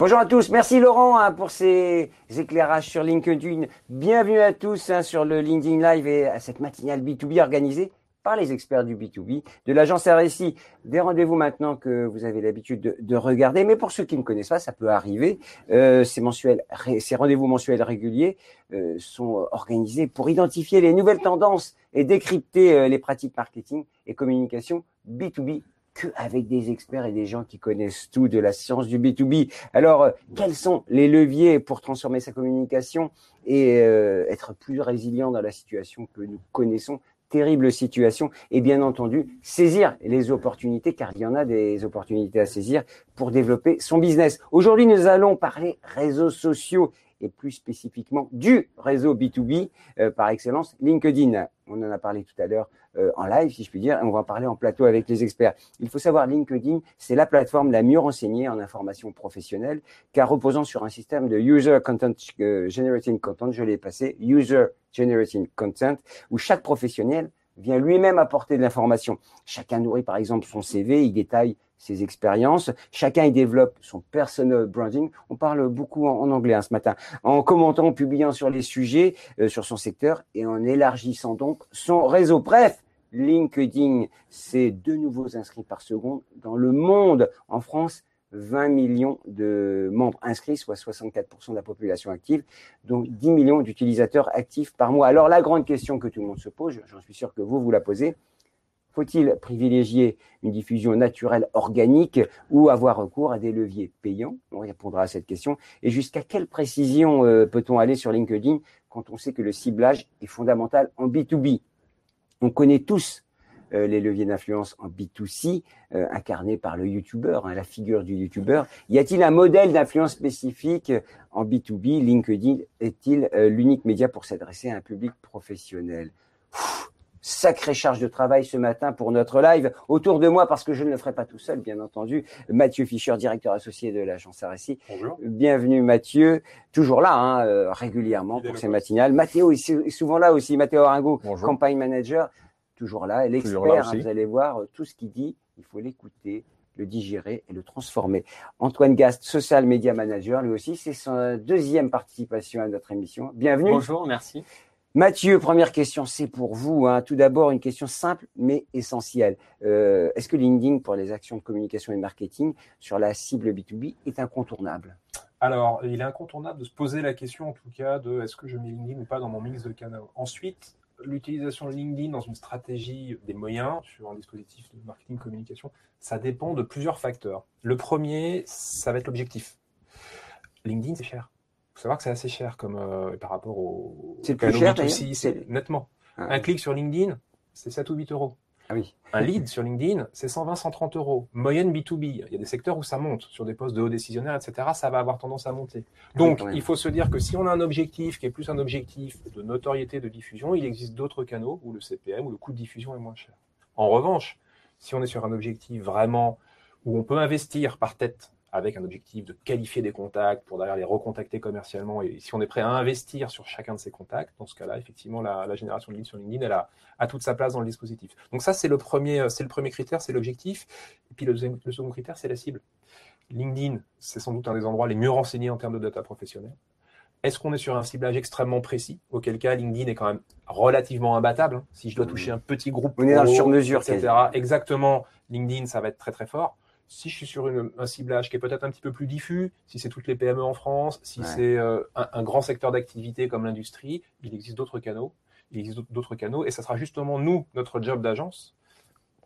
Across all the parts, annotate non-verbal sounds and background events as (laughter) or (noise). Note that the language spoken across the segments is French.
Bonjour à tous, merci Laurent hein, pour ces éclairages sur LinkedIn. Bienvenue à tous hein, sur le LinkedIn Live et à cette matinale B2B organisée par les experts du B2B de l'agence RSI. Des rendez-vous maintenant que vous avez l'habitude de, regarder, mais pour ceux qui ne connaissent pas, ça peut arriver. Euh, ces, rendez-vous mensuels réguliers euh, sont organisés pour identifier les nouvelles tendances et décrypter euh, les pratiques marketing et communication B2B avec des experts et des gens qui connaissent tout de la science du B2B. Alors, euh, quels sont les leviers pour transformer sa communication et euh, être plus résilient dans la situation que nous connaissons? Terrible situation et bien entendu saisir les opportunités car il y en a des opportunités à saisir pour développer son business. Aujourd'hui, nous allons parler réseaux sociaux et plus spécifiquement du réseau B2B euh, par excellence, LinkedIn. On en a parlé tout à l'heure euh, en live, si je puis dire, et on va en parler en plateau avec les experts. Il faut savoir, LinkedIn, c'est la plateforme la mieux renseignée en information professionnelle, car reposant sur un système de User Content euh, Generating Content, je l'ai passé, User Generating Content, où chaque professionnel vient lui-même apporter de l'information. Chacun nourrit par exemple son CV, il détaille ses expériences. Chacun y développe son personal branding. On parle beaucoup en, anglais hein, ce matin. En commentant, en publiant sur les sujets, euh, sur son secteur et en élargissant donc son réseau. Bref, LinkedIn, c'est deux nouveaux inscrits par seconde dans le monde. En France, 20 millions de membres inscrits, soit 64% de la population active, donc 10 millions d'utilisateurs actifs par mois. Alors la grande question que tout le monde se pose, j'en suis sûr que vous vous la posez, faut-il privilégier une diffusion naturelle organique ou avoir recours à des leviers payants? On répondra à cette question. Et jusqu'à quelle précision euh, peut-on aller sur LinkedIn quand on sait que le ciblage est fondamental en B2B On connaît tous euh, les leviers d'influence en B2C, euh, incarnés par le YouTuber, hein, la figure du YouTuber. Y a-t-il un modèle d'influence spécifique en B2B LinkedIn est-il l'unique média pour s'adresser à un public professionnel? Sacrée charge de travail ce matin pour notre live. Autour de moi, parce que je ne le ferai pas tout seul, bien entendu, Mathieu Fischer, directeur associé de l'agence RSI. Bonjour. Bienvenue Mathieu, toujours là, hein, euh, régulièrement pour ces matinales. Mathéo est souvent là aussi, Mathéo Aringo, campagne manager, toujours là. Et l'expert, hein, vous allez voir, euh, tout ce qu'il dit, il faut l'écouter le digérer et le transformer. Antoine Gast, social media manager, lui aussi, c'est sa deuxième participation à notre émission. Bienvenue. Bonjour, merci. Mathieu, première question, c'est pour vous. Hein. Tout d'abord, une question simple mais essentielle. Euh, est-ce que LinkedIn, pour les actions de communication et marketing sur la cible B2B, est incontournable? Alors, il est incontournable de se poser la question, en tout cas, de est-ce que je mets LinkedIn ou pas dans mon mix de canaux. Ensuite, l'utilisation de LinkedIn dans une stratégie des moyens sur un dispositif de marketing communication, ça dépend de plusieurs facteurs. Le premier, ça va être l'objectif. LinkedIn, c'est cher faut savoir que c'est assez cher comme euh, par rapport au. C'est plus cher aussi, c'est nettement. Ah. Un clic sur LinkedIn, c'est 7 ou 8 euros. Ah oui. Un (laughs) lead sur LinkedIn, c'est 120, 130 euros. Moyenne B2B. Il y a des secteurs où ça monte. Sur des postes de haut décisionnaire, etc., ça va avoir tendance à monter. Ah Donc, il faut se dire que si on a un objectif qui est plus un objectif de notoriété, de diffusion, il existe d'autres canaux où le CPM, où le coût de diffusion est moins cher. En revanche, si on est sur un objectif vraiment où on peut investir par tête avec un objectif de qualifier des contacts pour derrière les recontacter commercialement. Et si on est prêt à investir sur chacun de ces contacts, dans ce cas-là, effectivement, la, génération de leads sur LinkedIn, elle a, toute sa place dans le dispositif. Donc ça, c'est le premier, c'est le premier critère, c'est l'objectif. Et puis le, le second critère, c'est la cible. LinkedIn, c'est sans doute un des endroits les mieux renseignés en termes de data professionnelle. Est-ce qu'on est sur un ciblage extrêmement précis? Auquel cas, LinkedIn est quand même relativement imbattable. Hein. Si je dois toucher un petit groupe, on est dans sur-mesure, etc. Exactement, LinkedIn, ça va être très très fort si je suis sur un ciblage qui est peut-être un petit peu plus diffus, si c'est toutes les PME en France, si c'est euh, un, grand secteur d'activité comme l'industrie, il existe d'autres canaux. Il existe d'autres canaux et ça sera justement nous, notre job d'agence,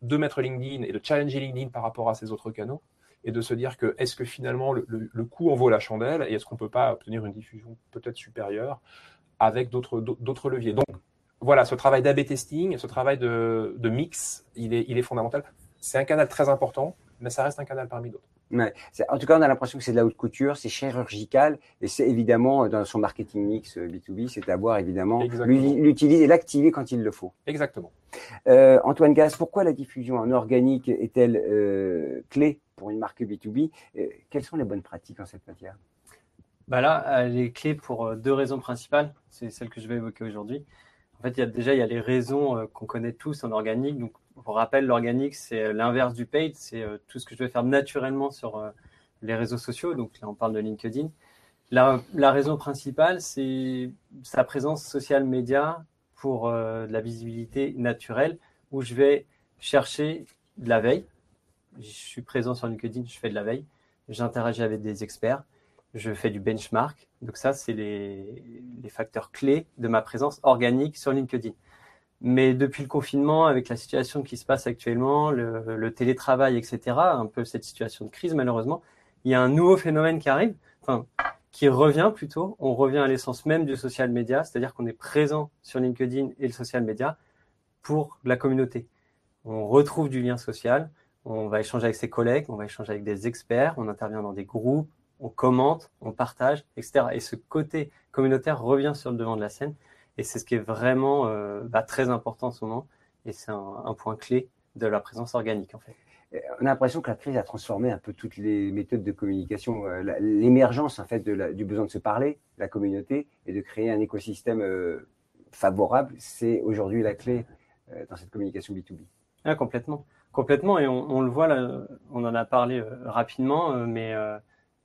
de mettre LinkedIn et de challenger LinkedIn par rapport à ces autres canaux et de se dire que est-ce que finalement le, coût en vaut la chandelle et est-ce qu'on ne peut pas obtenir une diffusion peut-être supérieure avec d'autres leviers? Donc voilà, ce travail d'AB testing, ce travail de, mix, il est, il est fondamental. C'est un canal très important mais ça reste un canal parmi d'autres. En tout cas, on a l'impression que c'est de la haute couture, c'est chirurgical, et c'est évidemment dans son marketing mix B2B, euh, c'est d'avoir évidemment l'utiliser et l'activer quand il le faut. Exactement. Euh, Antoine Gas, pourquoi la diffusion en organique est-elle euh, clé pour une marque B2B Quelles sont les bonnes pratiques en cette matière? Bah Là, elle est clé pour deux raisons principales. C'est celle que je vais évoquer aujourd'hui. En fait, il y a, déjà, il y a les raisons qu'on connaît tous en organique. Donc, pour rappel, l'organique, c'est l'inverse du paid. C'est euh, tout ce que je vais faire naturellement sur, euh, les réseaux sociaux. Donc là, on parle de LinkedIn. La, raison principale, c'est sa présence social média pour de la visibilité naturelle, où je vais chercher de la veille. Je suis présent sur LinkedIn, je fais de la veille. J'interagis avec des experts. Je fais du benchmark. Donc ça, c'est les, facteurs clés de ma présence organique sur LinkedIn. Mais depuis le confinement, avec la situation qui se passe actuellement, le, télétravail, etc., un peu cette situation de crise malheureusement, il y a un nouveau phénomène qui arrive, enfin, qui revient plutôt. On revient à l'essence même du social media, c'est-à-dire qu'on est présent sur LinkedIn et le social media pour la communauté. On retrouve du lien social, on va échanger avec ses collègues, on va échanger avec des experts, on intervient dans des groupes, on commente, on partage, etc. Et ce côté communautaire revient sur le devant de la scène. Et c'est ce qui est vraiment euh, bah, très important en ce moment. Et c'est un, point clé de la présence organique, en fait. On a l'impression que la crise a transformé un peu toutes les méthodes de communication. Euh, l'émergence, en fait, du besoin de se parler, la communauté, et de créer un écosystème euh, favorable, c'est aujourd'hui la clé dans cette communication B2B. Ah, complètement. Complètement. Et on, le voit, là, on en a parlé rapidement, mais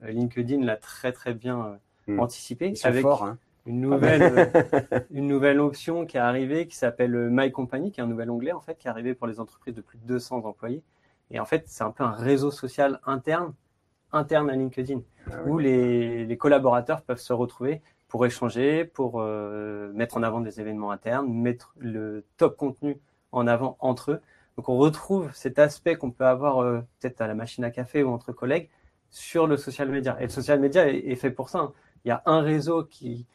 euh, LinkedIn l'a très très bien euh, hmm. anticipé avec hein. Une nouvelle euh, (laughs) une nouvelle option qui est arrivée qui s'appelle My Company, qui est un nouvel onglet en fait qui est arrivé pour les entreprises de plus de 200 employés. Et en fait, c'est un peu un réseau social interne interne à LinkedIn ah où les, les, collaborateurs peuvent se retrouver pour échanger, pour mettre en avant des événements internes, mettre le top contenu en avant entre eux. Donc on retrouve cet aspect qu'on peut avoir peut-être à la machine à café ou entre collègues, sur le social media. Et le social media est, fait pour ça. Hein. Il y a un réseau qui,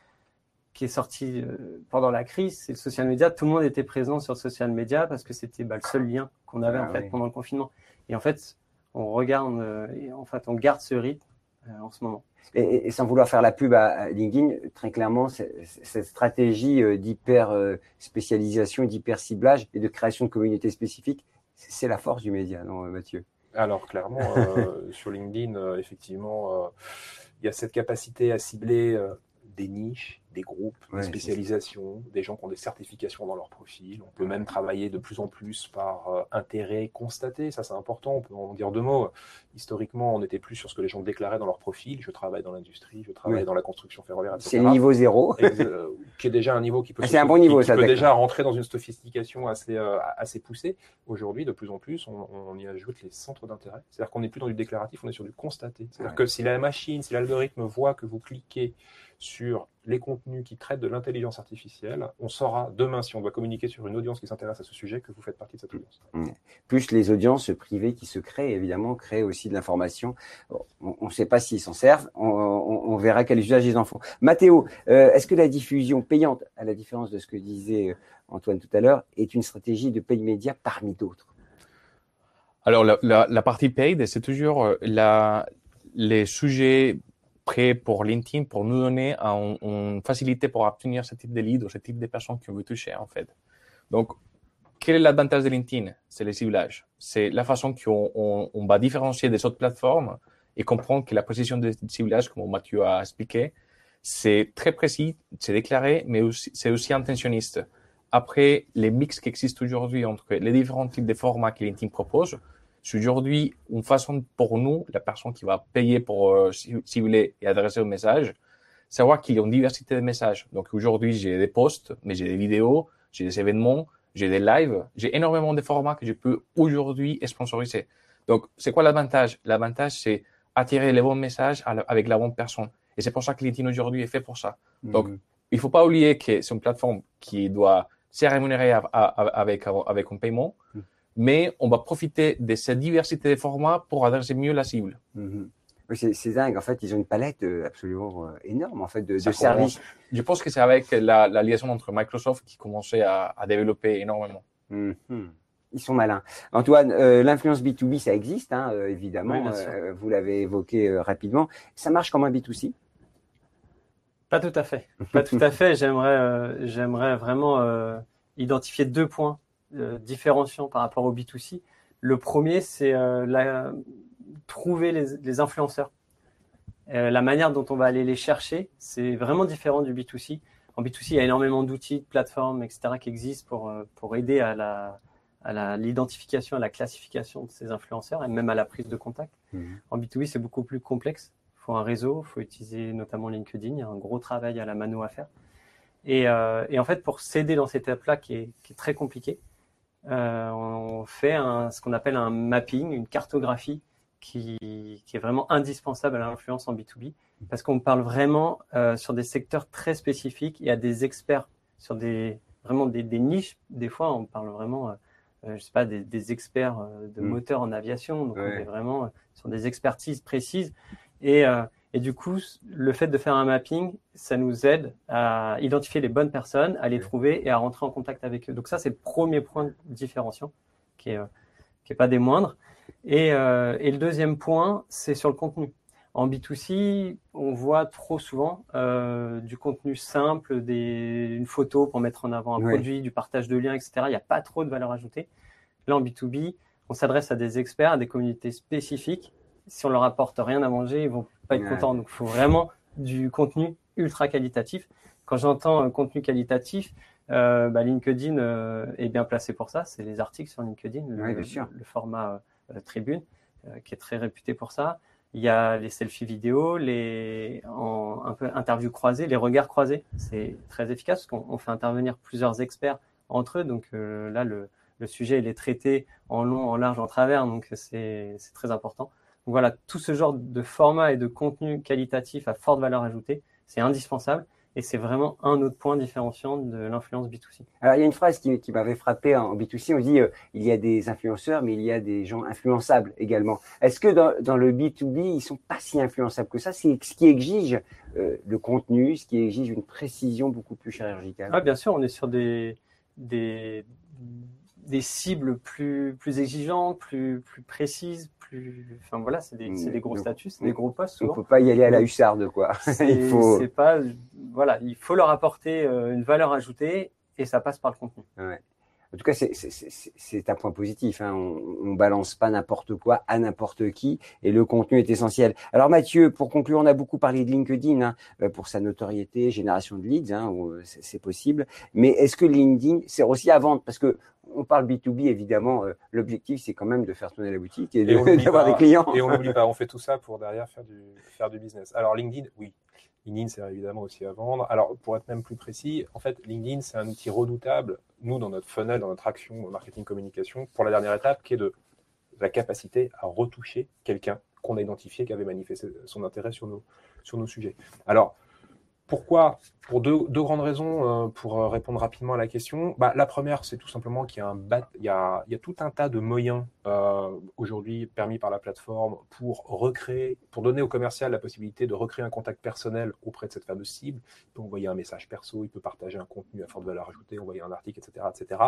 qui est sorti euh, pendant la crise, c'est le social media. Tout le monde était présent sur le social media parce que c'était bah, le seul lien qu'on avait ah en fait pendant le confinement. Et en fait, on regarde, euh, et en fait, on garde ce rythme euh, en ce moment. Et, sans vouloir faire la pub à, LinkedIn, très clairement, cette stratégie d'hyper spécialisation, d'hyper ciblage et de création de communautés spécifiques, c'est la force du média, non, Mathieu? Alors clairement, euh, (laughs) sur LinkedIn, euh, effectivement, euh, il y a cette capacité à cibler des niches, des groupes, des spécialisations, des gens qui ont des certifications dans leur profil. On peut même travailler de plus en plus par euh, intérêt constaté, ça c'est important, on peut en dire deux mots. Historiquement, on n'était plus sur ce que les gens déclaraient dans leur profil. Je travaille dans l'industrie, je travaille dans la construction ferroviaire, etc. C'est le niveau zéro. Euh, qui est déjà un niveau qui peut, c'est un bon niveau, ça, peut déjà rentrer dans une sophistication assez, euh, assez poussée. Aujourd'hui, de plus en plus, on, y ajoute les centres d'intérêt. C'est-à-dire qu'on n'est plus dans du déclaratif, on est sur du constaté. C'est-à-dire que si la machine, si l'algorithme voit que vous cliquez sur les contenus qui traitent de l'intelligence artificielle, on saura demain, si on doit communiquer sur une audience qui s'intéresse à ce sujet, que vous faites partie de cette audience. Mmh. Plus les audiences privées qui se créent, évidemment, créent aussi de l'information. On ne sait pas s'ils s'en servent, on, verra quel usage ils en font. Mathéo, euh, est-ce que la diffusion payante, à la différence de ce que disait euh, Antoine tout à l'heure, est une stratégie de paye média parmi d'autres? Alors, la, partie paid, c'est toujours euh, la, les sujets prêt pour LinkedIn pour nous donner une facilité pour obtenir ce type de lead ou ce type de personnes qu'on veut toucher, en fait. Donc, quel est l'avantage de LinkedIn? C'est le ciblage. C'est la façon qu'on on, va différencier des autres plateformes et comprendre que la position de ciblage, comme Mathieu a expliqué, c'est très précis, c'est déclaré, mais c'est aussi intentionniste. Après, les mix qui existent aujourd'hui entre les différents types de formats que LinkedIn propose, c'est aujourd'hui une façon pour nous, la personne qui va payer pour euh, cibler et adresser un message, savoir qu'il y a une diversité de messages. Donc aujourd'hui, j'ai des posts, mais j'ai des vidéos, j'ai des événements, j'ai des lives, j'ai énormément de formats que je peux aujourd'hui sponsoriser. Donc, c'est quoi l'avantage? L'avantage, c'est attirer les bons messages avec la bonne personne. Et c'est pour ça que LinkedIn aujourd'hui est fait pour ça. Donc, il il faut pas oublier que c'est une plateforme qui doit se rémunérer avec, avec un paiement. Mhm mais on va profiter de cette diversité de formats pour adresser mieux la cible. Mhm. C'est dingue. En fait, ils ont une palette euh, absolument euh, énorme en fait de, services. Je pense que c'est avec la, liaison entre Microsoft qui commençait à, développer énormément. Mhm. Ils sont malins. Antoine, euh, l'influence B2B, ça existe, hein, évidemment. vous l'avez évoqué rapidement. Ça marche comme un B2C Pas tout à fait. Pas tout à fait. J'aimerais, j'aimerais vraiment identifier deux points euh, différenciant par rapport au B2C. Le premier, c'est euh, trouver les, influenceurs. Euh, la manière dont on va aller les chercher, c'est vraiment différent du B2C. En B2C, il y a énormément d'outils, de plateformes, etc. qui existent pour, pour aider à la, à l'identification, à, la classification de ces influenceurs et même à la prise de contact. Mhm. En B2B, c'est beaucoup plus complexe. Il faut un réseau, il faut utiliser notamment LinkedIn. Il y a un gros travail à la mano à faire. Et, euh, et en fait, pour s'aider dans cette étape-là qui est, qui est, très compliquée, on fait un, ce qu'on appelle un mapping, une cartographie qui, qui est vraiment indispensable à l'influence en B2B parce qu'on parle vraiment euh, sur des secteurs très spécifiques. Y a des experts sur des vraiment des, des niches. Des fois, on parle vraiment, euh, euh je sais pas, des, des experts euh, de mm. moteurs en aviation. Donc, on est vraiment sur des expertises précises. Et, et du coup, le fait de faire un mapping, ça nous aide à identifier les bonnes personnes, à les trouver et à rentrer en contact avec eux. Donc ça, c'est le premier point de différenciation qui est, qui est pas des moindres. Et, et le deuxième point, c'est sur le contenu. En B2C, on voit trop souvent euh, du contenu simple, des, une photo pour mettre en avant un produit, du partage de liens, etc. Il n'y a pas trop de valeur ajoutée. Là, en B2B, on s'adresse à des experts, à des communautés spécifiques. Si on leur apporte rien à manger, ils vont pas être contents. Donc, il faut vraiment du contenu ultra qualitatif. Quand j'entends un contenu qualitatif, euh, bah, LinkedIn euh, est bien placé pour ça. C'est les articles sur LinkedIn, le, le format euh, Tribune, euh, qui est très réputé pour ça. Il y a les selfies vidéo, les en, un peu interviews croisées, les regards croisés. C'est très efficace parce qu'on fait intervenir plusieurs experts entre eux. Donc euh, là, le, le, sujet il est traité en long, en large, en travers. Donc c'est très important. Donc voilà, tout ce genre de format et de contenu qualitatif à forte valeur ajoutée, c'est indispensable. Et c'est vraiment un autre point différenciant de l'influence B2C. Alors, il y a une phrase qui, qui m'avait frappé en B2C. On dit euh, il y a des influenceurs, mais il y a des gens influençables également. Est-ce que dans, dans, le B2B, ils sont pas si influençables que ça? C'est ce qui exige euh, le contenu, ce qui exige une précision beaucoup plus chirurgicale. Ah, bien sûr, on est sur des, des, des cibles plus, plus exigeantes, plus, plus précises, Enfin voilà, c'est des, des, gros statuts, c'est des gros postes. Souvent. On peut pas y aller à la hussarde, quoi. (laughs) il faut. pas. Voilà, il faut leur apporter euh, une valeur ajoutée et ça passe par le contenu. Ouais. En tout cas, c'est un point positif. Hein. On, on balance pas n'importe quoi à n'importe qui, et le contenu est essentiel. Alors Mathieu, pour conclure, on a beaucoup parlé de LinkedIn hein, euh, pour sa notoriété, génération de leads, hein, euh, c'est possible. Mais est-ce que LinkedIn sert aussi à vendre? Parce que on parle B2B, évidemment, euh, l'objectif, c'est quand même de faire tourner la boutique et, (laughs) d'avoir des clients. Et on n'oublie pas, on fait tout ça pour derrière faire du, faire du business. Alors, LinkedIn, oui. LinkedIn sert évidemment aussi à vendre. Alors, pour être même plus précis, en fait, LinkedIn, c'est un outil redoutable, nous, dans notre funnel, dans notre action marketing communication, pour la dernière étape, qui est de la capacité à retoucher quelqu'un qu'on a identifié, qui avait manifesté son intérêt sur nos, sur nos sujets. Alors, pourquoi Pour deux, grandes raisons, euh, pour euh, répondre rapidement à la question. Bah, la première, c'est tout simplement qu'il y y a tout un tas de moyens euh, aujourd'hui permis par la plateforme pour recréer, pour donner au commercial la possibilité de recréer un contact personnel auprès de cette fameuse cible. Il peut envoyer un message perso, il peut partager un contenu à forte valeur ajoutée, envoyer un article, etc., etc.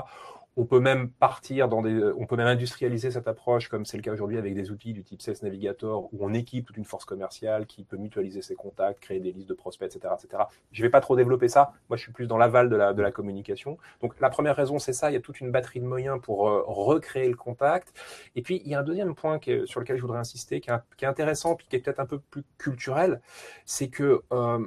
On peut même partir dans des, on peut même industrialiser cette approche, comme c'est le cas aujourd'hui avec des outils du type Sales Navigator, où on équipe toute une force commerciale qui peut mutualiser ses contacts, créer des listes de prospects, etc., etc. Je ne vais pas trop développer ça. Moi, je suis plus dans l'aval de la, de la communication. Donc, la première raison, c'est ça. Il y a toute une batterie de moyens pour euh, recréer le contact. Et puis, il y a un deuxième point qui sur lequel je voudrais insister, qui est, qui est intéressant, puis qui est peut-être un peu plus culturel, c'est que euh,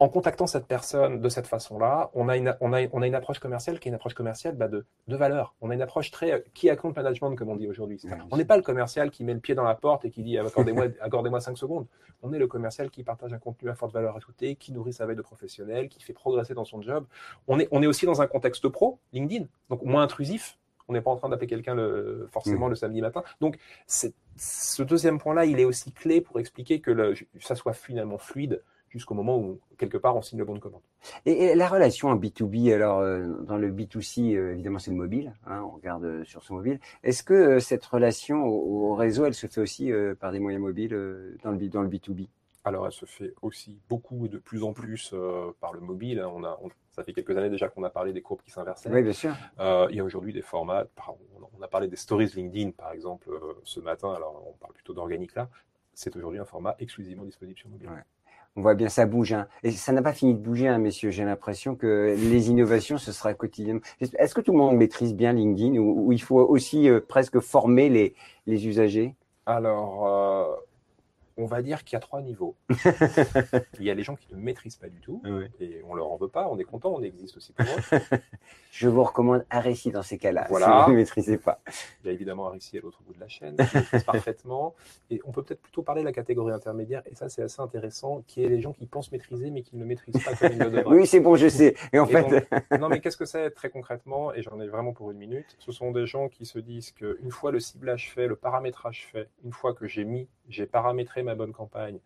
en contactant cette personne de cette façon-là, on a une, on a, on a une approche commerciale qui est une approche commerciale bah, de, de valeur. On a une approche très euh, key account management, comme on dit aujourd'hui. On n'est pas le commercial qui met le pied dans la porte et qui dit accordez-moi (laughs) accordez 5 secondes. On est le commercial qui partage un contenu à forte valeur ajoutée, qui nourrit sa veille de professionnel, qui fait progresser dans son job. On est, on est aussi dans un contexte pro, LinkedIn, donc moins intrusif. On n'est pas en train d'appeler quelqu'un le, forcément mmh. le samedi matin. Donc, ce deuxième point-là, il est aussi clé pour expliquer que le, ça soit finalement fluide jusqu'au moment où, quelque part, on signe le bon de commande. Et, la relation en B2B, alors, euh, dans le B2C, euh, évidemment, c'est le mobile, hein, on regarde euh, sur son mobile. Est-ce que cette relation au, réseau, elle se fait aussi par des moyens mobiles dans, le, dans le B2B alors, elle se fait aussi beaucoup et de plus en plus par le mobile. Hein. On a, ça fait quelques années déjà qu'on a parlé des courbes qui s'inversaient. Oui, bien sûr. il y a aujourd'hui des formats. On a parlé des stories LinkedIn, par exemple, ce matin. Alors, on parle plutôt d'organique là. C'est aujourd'hui un format exclusivement disponible sur mobile. On voit bien ça bouge. Hein. Et ça n'a pas fini de bouger, hein, messieurs. J'ai l'impression que les innovations, ce sera quotidiennement. Est-ce que tout le monde maîtrise bien LinkedIn ou, il faut aussi euh, presque former les, les usagers? Alors, euh, on va dire qu'il y a trois niveaux. (laughs) il y a les gens qui ne maîtrisent pas du tout, et on leur en veut pas, on est content, on existe aussi pour eux. (laughs) Je vous recommande Aréci dans ces cas-là, voilà. si vous ne maîtrisez pas. Il y a évidemment Aréci à l'autre bout de la chaîne, qui maîtrise parfaitement. Et on peut peut-être plutôt parler de la catégorie intermédiaire, et ça c'est assez intéressant, qui est les gens qui pensent maîtriser mais qui ne maîtrisent pas comme ils le devraient. (laughs) Oui, c'est bon, je sais. Et en fait... non, mais qu'est-ce que c'est très concrètement Et j'en ai vraiment pour une minute. Ce sont des gens qui se disent qu'une fois le ciblage fait, le paramétrage fait, une fois que j'ai mis, j'ai paramétré ma bonne campagne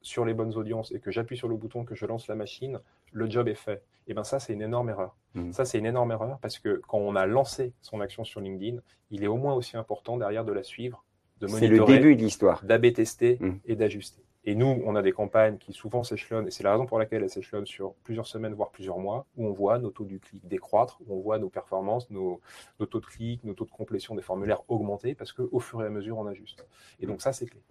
sur les bonnes audiences et que j'appuie sur le bouton, que je lance la machine, le job est fait. Et bien ça, c'est une énorme erreur. Mmh. Ça, c'est une énorme erreur parce que quand on a lancé son action sur LinkedIn, il est au moins aussi important derrière de la suivre, de C'est monitorer, le début de l'histoire. d'AB tester Mmh. et d'ajuster. Et nous, on a des campagnes qui souvent s'échelonnent, et c'est la raison pour laquelle elles s'échelonnent sur plusieurs semaines, voire plusieurs mois, où on voit nos taux du clic décroître, où on voit nos performances, nos, nos taux de clic, nos taux de complétion des formulaires augmenter, parce qu'au fur et à mesure, on ajuste. Et donc ça, c'est clé.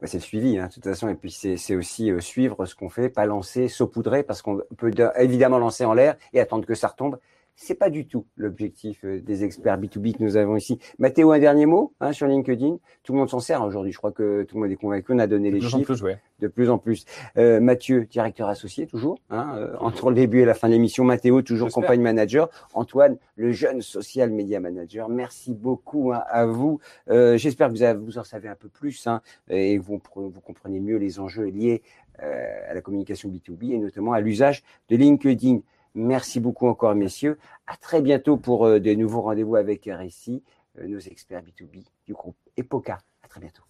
Bah, c'est le suivi, hein, de toute façon. Et puis, c'est aussi euh, suivre ce qu'on fait, pas lancer, saupoudrer, parce qu'on peut de- évidemment lancer en l'air et attendre que ça retombe. C'est pas du tout l'objectif euh, des experts B2B que nous avons ici. Mathéo, un dernier mot hein, sur LinkedIn. Tout le monde s'en sert aujourd'hui. Je crois que tout le monde est convaincu. On a donné De les plus en chiffres plus, ouais. de plus en plus. Euh, Mathieu, directeur associé, toujours, hein, euh, entre le début et la fin de l'émission. Mathéo, toujours campagne manager. Antoine, le jeune social media manager. Merci beaucoup hein, à vous. Euh, J'espère que vous, avez- vous en savez un peu plus hein, et vous, vous comprenez mieux les enjeux liés euh, à la communication B2B et notamment à l'usage de LinkedIn. Merci beaucoup encore, messieurs. À très bientôt pour euh, de nouveaux rendez-vous avec RSI, euh, nos experts B2B du groupe EPOCA. À très bientôt.